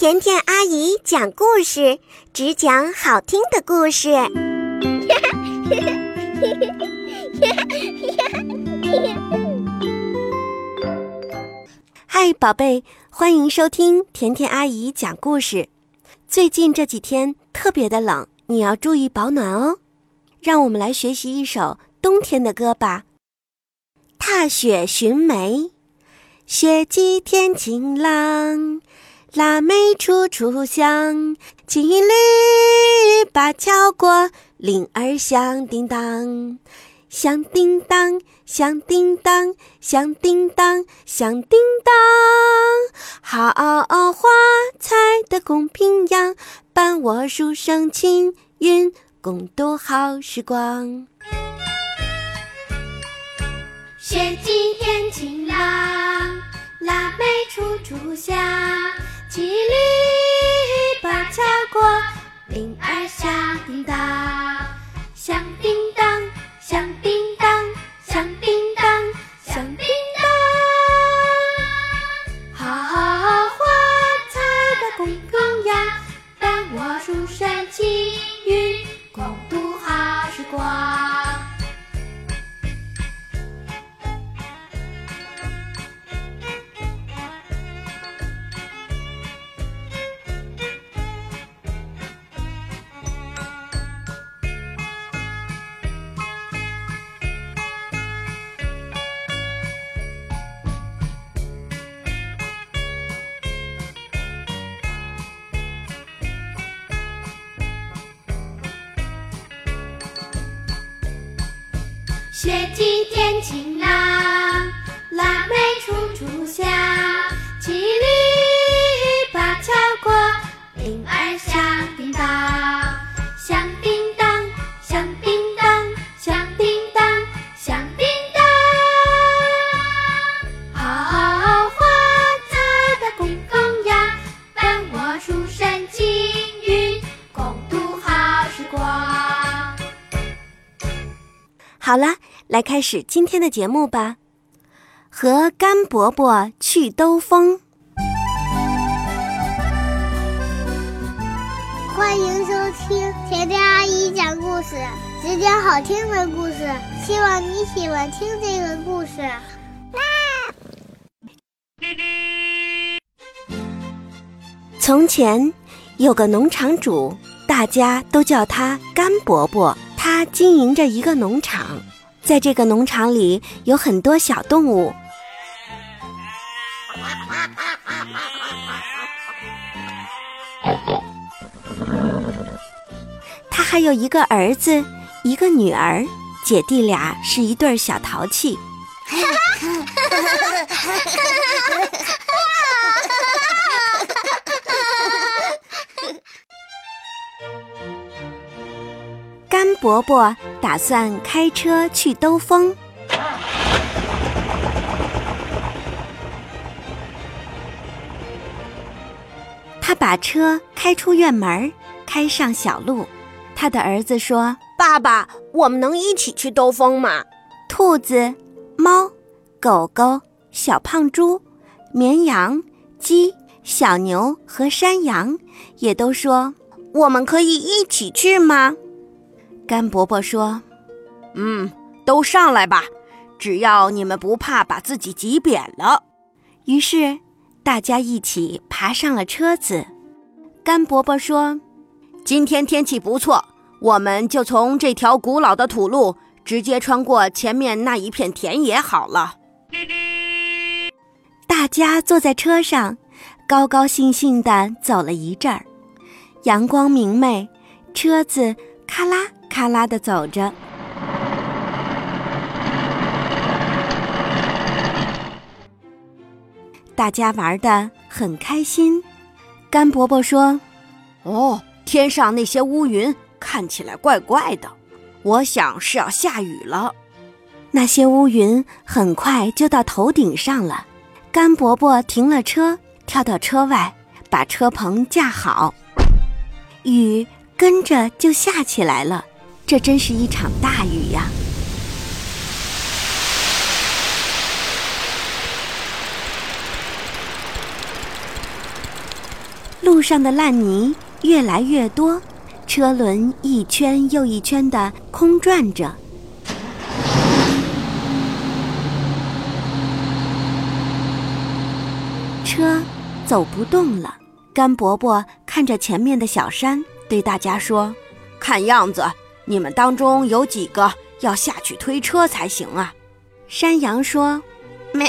甜甜阿姨讲故事，只讲好听的故事。嗨，宝贝，欢迎收听甜甜阿姨讲故事。最近这几天特别的冷，你要注意保暖哦。让我们来学习一首冬天的歌吧。踏雪寻梅，雪霁天晴朗，腊梅处处香。青绿笆桥过，铃儿响叮当，响叮当，响叮当，响叮当，响叮当。好花采得共平阳，伴我书生青云，共度好时光。雪霁天晴朗，腊梅处处香。七里八桥过，铃儿响叮当，响叮当，响叮雪霁天晴朗，腊梅处处香。骑驴笆桥过，铃儿响叮，好了，来开始今天的节目吧。和甘伯伯去兜风。欢迎收听甜甜阿姨讲故事，只讲好听的故事。希望你喜欢听这个故事。从前有个农场主，大家都叫他甘伯伯。他经营着一个农场，在这个农场里有很多小动物。他还有一个儿子，一个女儿，姐弟俩是一对小淘气。伯伯打算开车去兜风。他把车开出院门，开上小路。他的儿子说：“爸爸，我们能一起去兜风吗？”兔子、猫、狗狗、小胖猪、绵羊、鸡、小牛和山羊也都说：“我们可以一起去吗？”甘伯伯说：“嗯，都上来吧，只要你们不怕把自己挤扁了。”于是大家一起爬上了车子。甘伯伯说：“今天天气不错，我们就从这条古老的土路直接穿过前面那一片田野好了。”大家坐在车上，高高兴兴地走了一阵儿，阳光明媚，车子咔啦。咔啦的走着，大家玩的很开心。甘伯伯说：“哦，天上那些乌云看起来怪怪的，我想是要下雨了。”那些乌云很快就到头顶上了。甘伯伯停了车，跳到车外，把车棚架好，雨跟着就下起来了。这真是一场大雨呀！路上的烂泥越来越多，车轮一圈又一圈的空转着。车走不动了，甘伯伯看着前面的小山，对大家说：“看样子你们当中有几个要下去推车才行啊。”山羊说：“咩，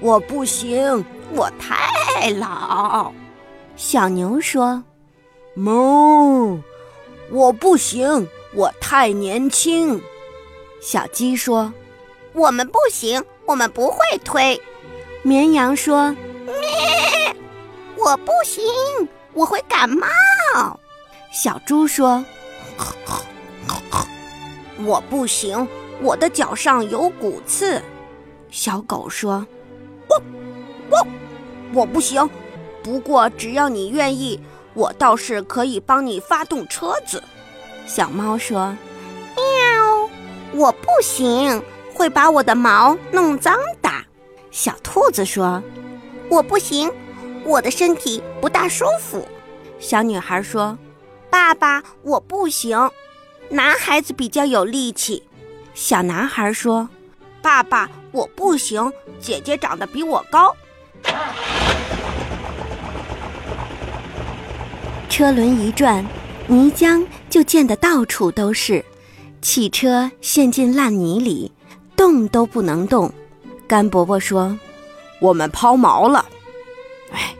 我不行，我太老。”小牛说：“哞，我不行，我太年轻。”小鸡说：“我们不行，我们不会推。”绵羊说。咩！我不行，我会感冒。小猪说：“我不行，我的脚上有骨刺。”小狗说：“我我我不行，不过只要你愿意，我倒是可以帮你发动车子。”小猫说：“喵！我不行，会把我的毛弄脏的。”小兔子说。我不行，我的身体不大舒服。小女孩说：“爸爸，我不行，男孩子比较有力气。”小男孩说：“爸爸，我不行，姐姐长得比我高。”车轮一转，泥浆就溅得到处都是，汽车陷进烂泥里，动都不能动。甘伯伯说。我们抛锚了，哎，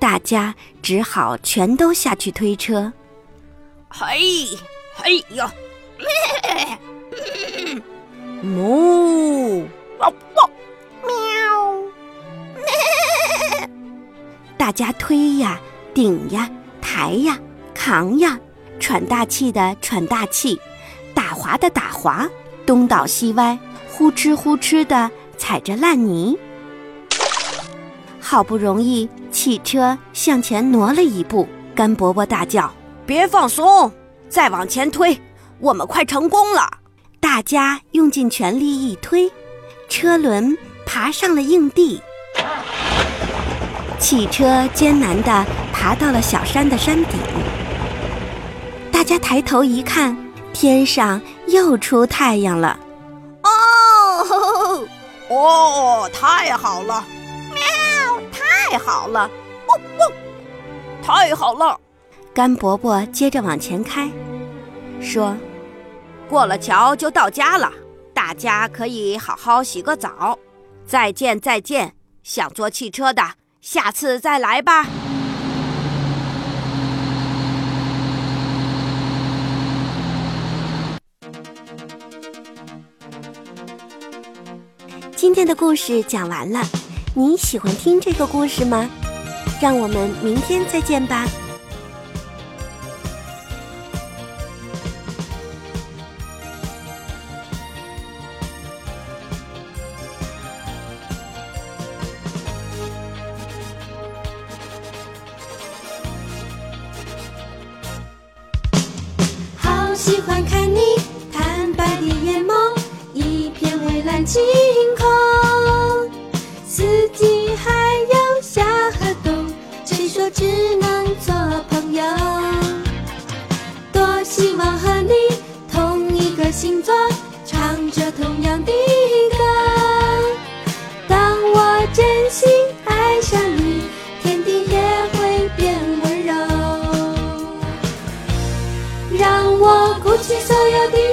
大家只好全都下去推车。嘿，哎呀，哞，汪汪，喵，大家推呀，顶呀，抬呀，扛呀，喘大气的喘大气，打滑的打滑，东倒西歪，呼哧呼哧的踩着烂泥。好不容易，汽车向前挪了一步。甘伯伯大叫：“别放松，再往前推，我们快成功了！”大家用尽全力一推，车轮爬上了硬地。汽车艰难地爬到了小山的山顶。大家抬头一看，天上又出太阳了。哦，哦，太好了！喵太好了，汪汪！太好了，甘伯伯接着往前开，说：“过了桥就到家了，大家可以好好洗个澡。再见，再见！想坐汽车的，下次再来吧。”今天的故事讲完了。你喜欢听这个故事吗？让我们明天再见吧。喜欢看你坦白的眼眸，一片蔚蓝晴空。